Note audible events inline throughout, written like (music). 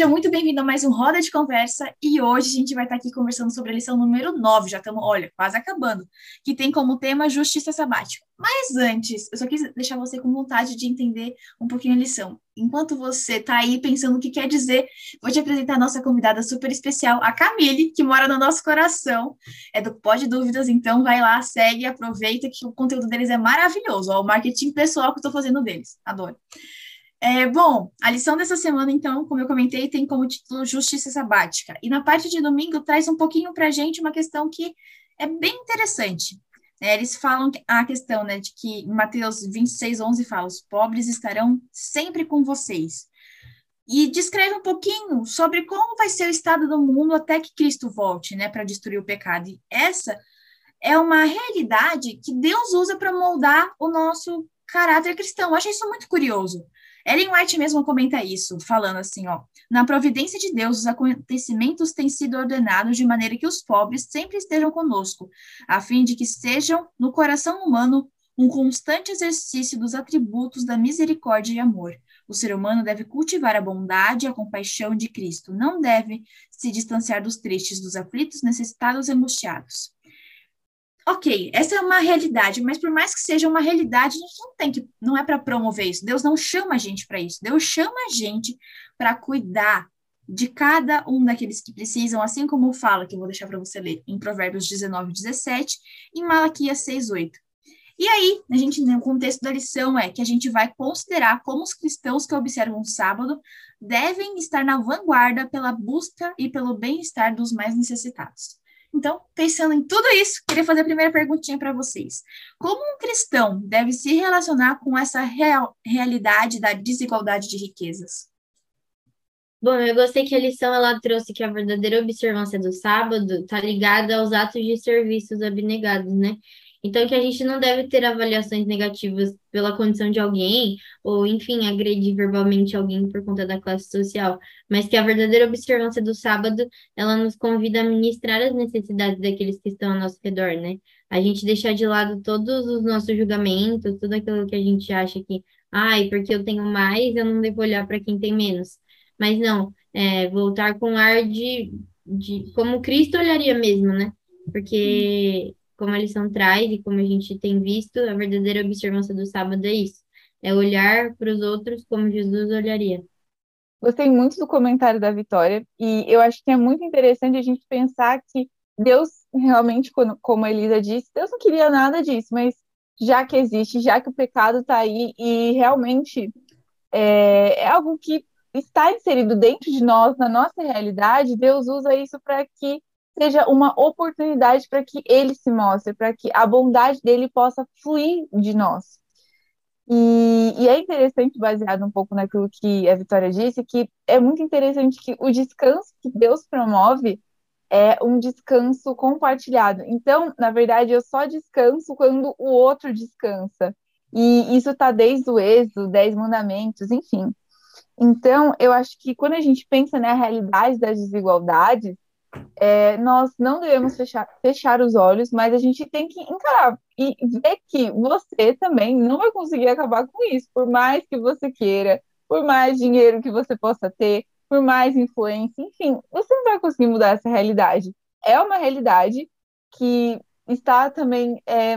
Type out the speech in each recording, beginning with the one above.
seja muito bem-vindo a mais um Roda de Conversa e hoje a gente vai estar aqui conversando sobre a lição número 9, já estamos, olha, quase acabando, que tem como tema justiça sabática. Mas antes, eu só quis deixar você com vontade de entender um pouquinho a lição. Enquanto você está aí pensando o que quer dizer, vou te apresentar a nossa convidada super especial, a Camille, que mora no nosso coração, é do Pode Dúvidas, então vai lá, segue, aproveita que o conteúdo deles é maravilhoso, ó, o marketing pessoal que eu estou fazendo deles, adoro. É, bom, a lição dessa semana, então, como eu comentei, tem como título Justiça Sabática. E na parte de domingo traz um pouquinho para a gente uma questão que é bem interessante. É, eles falam a questão né, de que Mateus 26, 11 fala: os pobres estarão sempre com vocês. E descreve um pouquinho sobre como vai ser o estado do mundo até que Cristo volte né, para destruir o pecado. E essa é uma realidade que Deus usa para moldar o nosso caráter cristão. Eu achei isso muito curioso. Ellen White mesmo comenta isso, falando assim, ó, na providência de Deus, os acontecimentos têm sido ordenados de maneira que os pobres sempre estejam conosco, a fim de que sejam, no coração humano, um constante exercício dos atributos da misericórdia e amor. O ser humano deve cultivar a bondade e a compaixão de Cristo, não deve se distanciar dos tristes, dos aflitos, necessitados e angustiados ok, essa é uma realidade, mas por mais que seja uma realidade, a gente não tem que, não é para promover isso. Deus não chama a gente para isso. Deus chama a gente para cuidar de cada um daqueles que precisam, assim como fala, que eu vou deixar para você ler, em Provérbios 19, 17, em Malaquias 6, 8. E aí, a gente, no contexto da lição é que a gente vai considerar como os cristãos que observam o sábado devem estar na vanguarda pela busca e pelo bem-estar dos mais necessitados. Então, pensando em tudo isso, queria fazer a primeira perguntinha para vocês. Como um cristão deve se relacionar com essa real, realidade da desigualdade de riquezas? Bom, eu gostei que a lição ela trouxe que a verdadeira observância do sábado está ligada aos atos de serviços abnegados, né? Então, que a gente não deve ter avaliações negativas pela condição de alguém, ou, enfim, agredir verbalmente alguém por conta da classe social, mas que a verdadeira observância do sábado, ela nos convida a ministrar as necessidades daqueles que estão ao nosso redor, né? A gente deixar de lado todos os nossos julgamentos, tudo aquilo que a gente acha que, ai, porque eu tenho mais, eu não devo olhar para quem tem menos. Mas não, é, voltar com ar de, de como Cristo olharia mesmo, né? Porque como a lição traz e como a gente tem visto, a verdadeira observância do sábado é isso: é olhar para os outros como Jesus olharia. Gostei muito do comentário da Vitória e eu acho que é muito interessante a gente pensar que Deus realmente, como a Elisa disse, Deus não queria nada disso, mas já que existe, já que o pecado está aí e realmente é, é algo que está inserido dentro de nós, na nossa realidade, Deus usa isso para que seja uma oportunidade para que ele se mostre, para que a bondade dele possa fluir de nós. E, e, é interessante, baseado um pouco naquilo que a Vitória disse, que é muito interessante que o descanso que Deus promove é um descanso compartilhado. Então, na verdade, eu só descanso quando o outro descansa. E isso está desde o Êxodo, Dez Mandamentos, enfim. Então, eu acho que quando a gente pensa na realidade das desigualdades, é, nós não devemos fechar, fechar os olhos, mas a gente tem que encarar e ver que você também não vai conseguir acabar com isso, por mais que você queira, por mais dinheiro que você possa ter, por mais influência, enfim, você não vai conseguir mudar essa realidade. É uma realidade que está também é,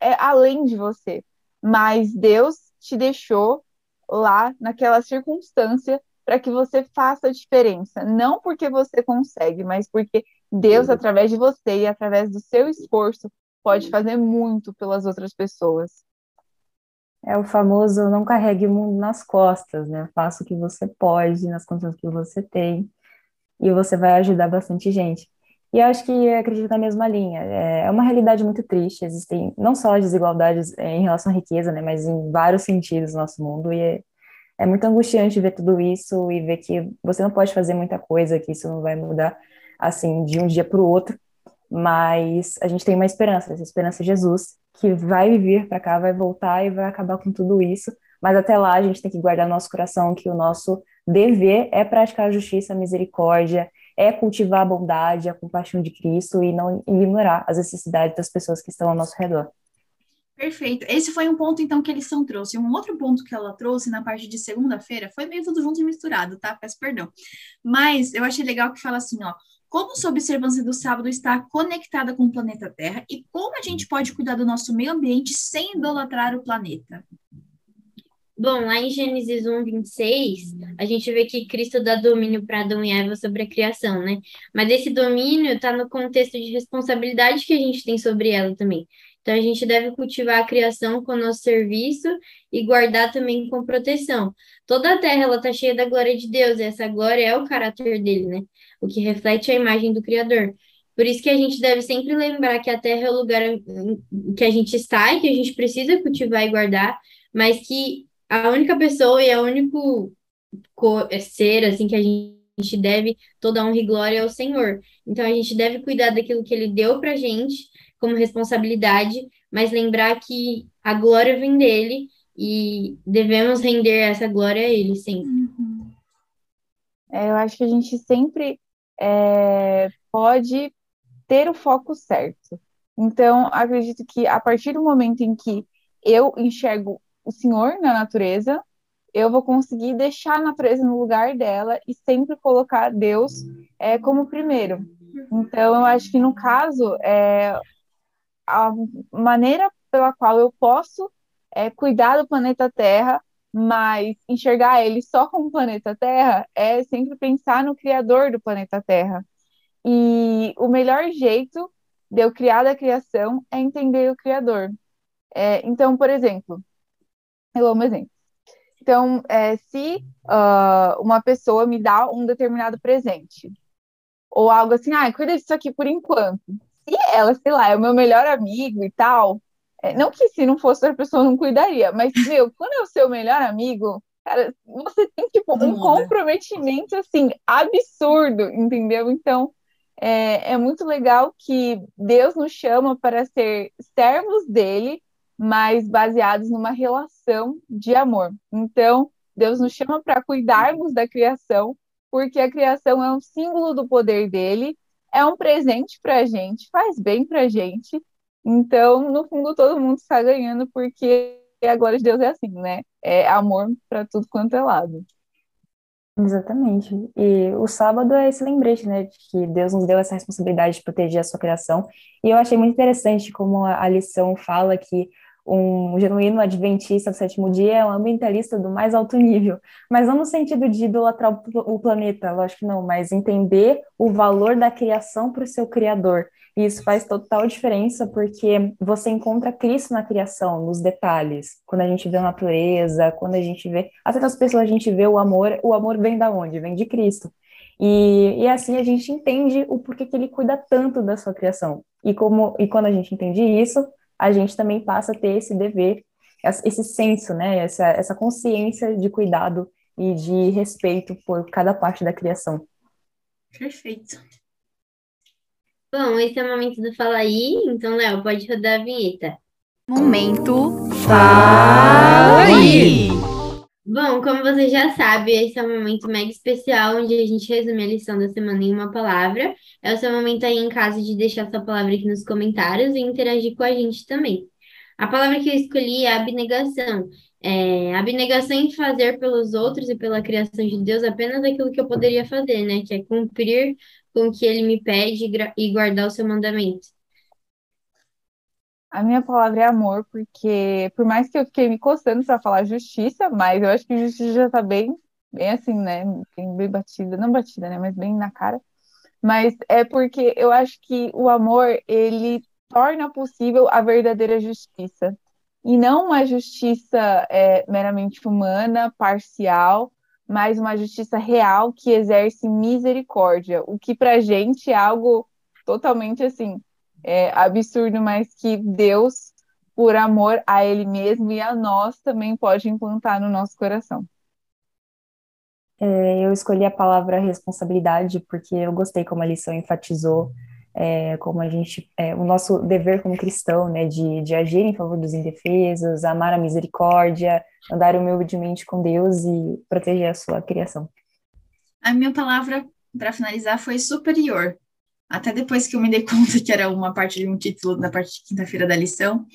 é além de você, mas Deus te deixou lá naquela circunstância para que você faça a diferença. Não porque você consegue, mas porque Deus, uhum. através de você e através do seu esforço, pode fazer muito pelas outras pessoas. É o famoso não carregue o mundo nas costas, né? Faça o que você pode, nas condições que você tem, e você vai ajudar bastante gente. E eu acho que acredito na mesma linha. É, é uma realidade muito triste. Existem não só desigualdades é, em relação à riqueza, né, mas em vários sentidos no nosso mundo. E é, muito angustiante ver tudo isso e ver que você não pode fazer muita coisa, que isso não vai mudar assim de um dia para o outro, mas a gente tem uma esperança, essa esperança é Jesus, que vai vir para cá, vai voltar e vai acabar com tudo isso, mas até lá a gente tem que guardar no nosso coração que o nosso dever é praticar a justiça, a misericórdia, é cultivar a bondade, a compaixão de Cristo e não ignorar as necessidades das pessoas que estão ao nosso redor. Perfeito. Esse foi um ponto, então, que a lição trouxe. Um outro ponto que ela trouxe na parte de segunda-feira foi meio tudo junto e misturado, tá? Peço perdão. Mas eu achei legal que fala assim, ó. Como sua observância do sábado está conectada com o planeta Terra e como a gente pode cuidar do nosso meio ambiente sem idolatrar o planeta? Bom, lá em Gênesis 1, 26, a gente vê que Cristo dá domínio para Adão e Eva sobre a criação, né? Mas esse domínio está no contexto de responsabilidade que a gente tem sobre ela também. Então, a gente deve cultivar a criação com o nosso serviço e guardar também com proteção. Toda a terra, ela está cheia da glória de Deus, e essa glória é o caráter dele, né? O que reflete a imagem do Criador. Por isso que a gente deve sempre lembrar que a terra é o lugar que a gente está e que a gente precisa cultivar e guardar, mas que a única pessoa e a único é, ser assim que a gente deve toda honra e glória ao Senhor. Então a gente deve cuidar daquilo que ele deu pra gente como responsabilidade, mas lembrar que a glória vem dele e devemos render essa glória a ele sempre. Uhum. É, eu acho que a gente sempre é, pode ter o foco certo. Então, acredito que a partir do momento em que eu enxergo o Senhor na natureza, eu vou conseguir deixar a natureza no lugar dela e sempre colocar Deus é, como primeiro. Então, eu acho que no caso, é, a maneira pela qual eu posso é, cuidar do planeta Terra, mas enxergar ele só como planeta Terra é sempre pensar no Criador do planeta Terra. E o melhor jeito de eu criar da criação é entender o Criador. É, então, por exemplo, eu amo exemplo. Então, é, se uh, uma pessoa me dá um determinado presente, ou algo assim, ah, cuida disso aqui por enquanto se ela, sei lá, é o meu melhor amigo e tal, é, não que se não fosse outra pessoa não cuidaria, mas, meu, quando é o seu melhor amigo, cara, você tem, tipo, um comprometimento, assim, absurdo, entendeu? Então, é, é muito legal que Deus nos chama para ser servos dele, mas baseados numa relação de amor. Então, Deus nos chama para cuidarmos da criação, porque a criação é um símbolo do poder dele é um presente para a gente, faz bem para a gente. Então, no fundo, todo mundo está ganhando, porque a glória de Deus é assim, né? É amor para tudo quanto é lado. Exatamente. E o sábado é esse lembrete, né, de que Deus nos deu essa responsabilidade de proteger a sua criação. E eu achei muito interessante como a lição fala que um genuíno adventista do sétimo dia é um ambientalista do mais alto nível, mas não no sentido de idolatrar o planeta, lógico que não, mas entender o valor da criação para o seu criador. E isso faz total diferença porque você encontra Cristo na criação, nos detalhes. Quando a gente vê a natureza, quando a gente vê. Até nas pessoas a gente vê o amor, o amor vem da onde? Vem de Cristo. E, e assim a gente entende o porquê que ele cuida tanto da sua criação. E, como, e quando a gente entende isso, a gente também passa a ter esse dever, esse senso, né, essa, essa consciência de cuidado e de respeito por cada parte da criação. Perfeito. Bom, esse é o momento do Fala Aí, então, Léo, pode rodar a vinheta. Momento Fala Aí! Bom, como você já sabe, esse é um momento mega especial onde a gente resume a lição da semana em uma palavra. É o seu momento aí em casa de deixar sua palavra aqui nos comentários e interagir com a gente também. A palavra que eu escolhi é abnegação. É, abnegação em fazer pelos outros e pela criação de Deus apenas aquilo que eu poderia fazer, né? Que é cumprir com o que ele me pede e guardar o seu mandamento. A minha palavra é amor, porque por mais que eu fiquei me coçando para falar justiça, mas eu acho que justiça já tá bem, bem assim, né? Bem, batida, não batida, né? Mas bem na cara. Mas é porque eu acho que o amor, ele torna possível a verdadeira justiça. E não uma justiça é, meramente humana, parcial, mas uma justiça real que exerce misericórdia. O que pra gente é algo totalmente assim é, absurdo, mas que Deus, por amor a Ele mesmo e a nós, também pode implantar no nosso coração. É, eu escolhi a palavra responsabilidade porque eu gostei como a lição enfatizou é, como a gente, é, o nosso dever como cristão, né, de, de agir em favor dos indefesos, amar a misericórdia, andar humildemente com Deus e proteger a sua criação. A minha palavra para finalizar foi superior, até depois que eu me dei (laughs) conta que era uma parte de um título da parte de quinta-feira da lição,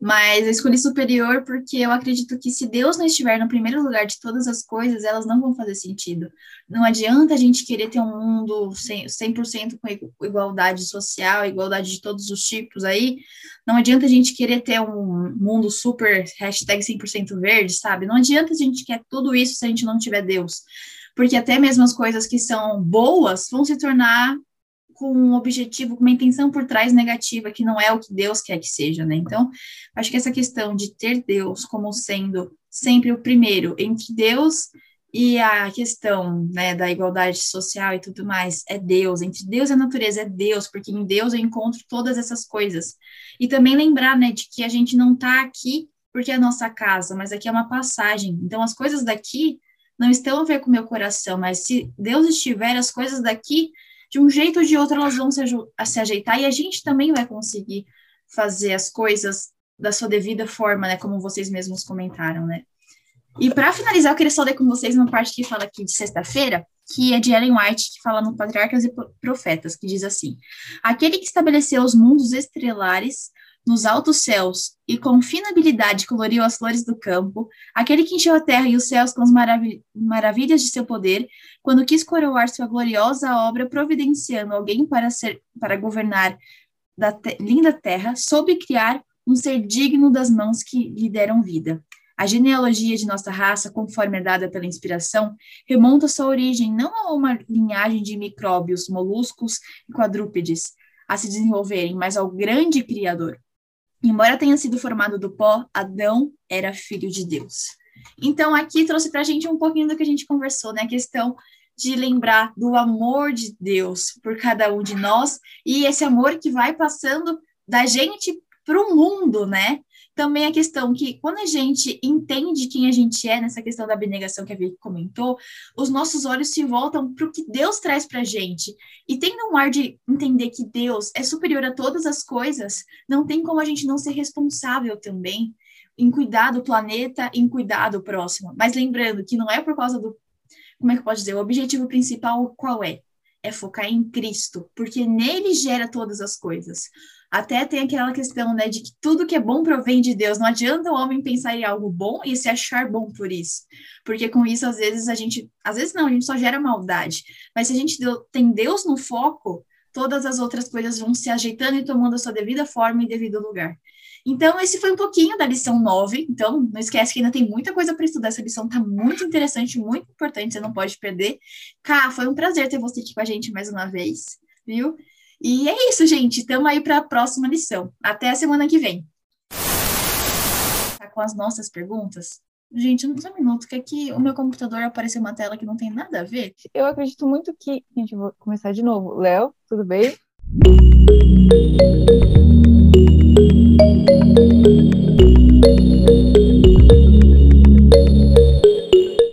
mas eu escolhi superior porque eu acredito que se Deus não estiver no primeiro lugar de todas as coisas, elas não vão fazer sentido. Não adianta a gente querer ter um mundo 100%, 100 com igualdade social, igualdade de todos os tipos aí, não adianta a gente querer ter um mundo super, hashtag 100% verde, sabe? Não adianta a gente querer tudo isso se a gente não tiver Deus. Porque até mesmo as coisas que são boas vão se tornar com um objetivo, com uma intenção por trás negativa, que não é o que Deus quer que seja, né? Então, acho que essa questão de ter Deus como sendo sempre o primeiro entre Deus e a questão né, da igualdade social e tudo mais é Deus, entre Deus e a natureza é Deus, porque em Deus eu encontro todas essas coisas. E também lembrar né, de que a gente não está aqui porque é a nossa casa, mas aqui é uma passagem. Então as coisas daqui não estão a ver com o meu coração, mas se Deus estiver, as coisas daqui de um jeito ou de outro elas vão se, se ajeitar e a gente também vai conseguir fazer as coisas da sua devida forma, né, como vocês mesmos comentaram, né. E para finalizar, eu queria só ler com vocês uma parte que fala aqui de sexta-feira, que é de Ellen White, que fala no Patriarcas e Profetas, que diz assim: Aquele que estabeleceu os mundos estrelares nos altos céus e com fina habilidade coloriu as flores do campo, aquele que encheu a terra e os céus com as marav maravilhas de seu poder, quando quis coroar sua gloriosa obra providenciando alguém para ser para governar da te linda terra, soube criar um ser digno das mãos que lhe deram vida. A genealogia de nossa raça, conforme é dada pela inspiração, remonta sua origem não a uma linhagem de micróbios, moluscos e quadrúpedes a se desenvolverem, mas ao grande Criador. Embora tenha sido formado do pó, Adão era filho de Deus. Então, aqui trouxe para a gente um pouquinho do que a gente conversou, né? A questão de lembrar do amor de Deus por cada um de nós e esse amor que vai passando da gente para o mundo, né? Também a questão que, quando a gente entende quem a gente é, nessa questão da abnegação que a Vicky comentou, os nossos olhos se voltam para o que Deus traz para a gente. E tendo um ar de entender que Deus é superior a todas as coisas, não tem como a gente não ser responsável também em cuidar do planeta, em cuidar do próximo. Mas lembrando que não é por causa do. Como é que pode dizer? O objetivo principal qual é? É focar em Cristo, porque nele gera todas as coisas. Até tem aquela questão, né, de que tudo que é bom provém de Deus. Não adianta o homem pensar em algo bom e se achar bom por isso. Porque com isso, às vezes, a gente. Às vezes não, a gente só gera maldade. Mas se a gente tem Deus no foco, todas as outras coisas vão se ajeitando e tomando a sua devida forma e devido lugar. Então, esse foi um pouquinho da lição 9. Então, não esquece que ainda tem muita coisa para estudar. Essa lição está muito interessante, muito importante, você não pode perder. Cá, foi um prazer ter você aqui com a gente mais uma vez, viu? E é isso, gente. Estamos aí para a próxima lição. Até a semana que vem. Tá com as nossas perguntas? Gente, só um minuto, que aqui o meu computador apareceu uma tela que não tem nada a ver. Eu acredito muito que. Gente, vou começar de novo. Léo, tudo bem?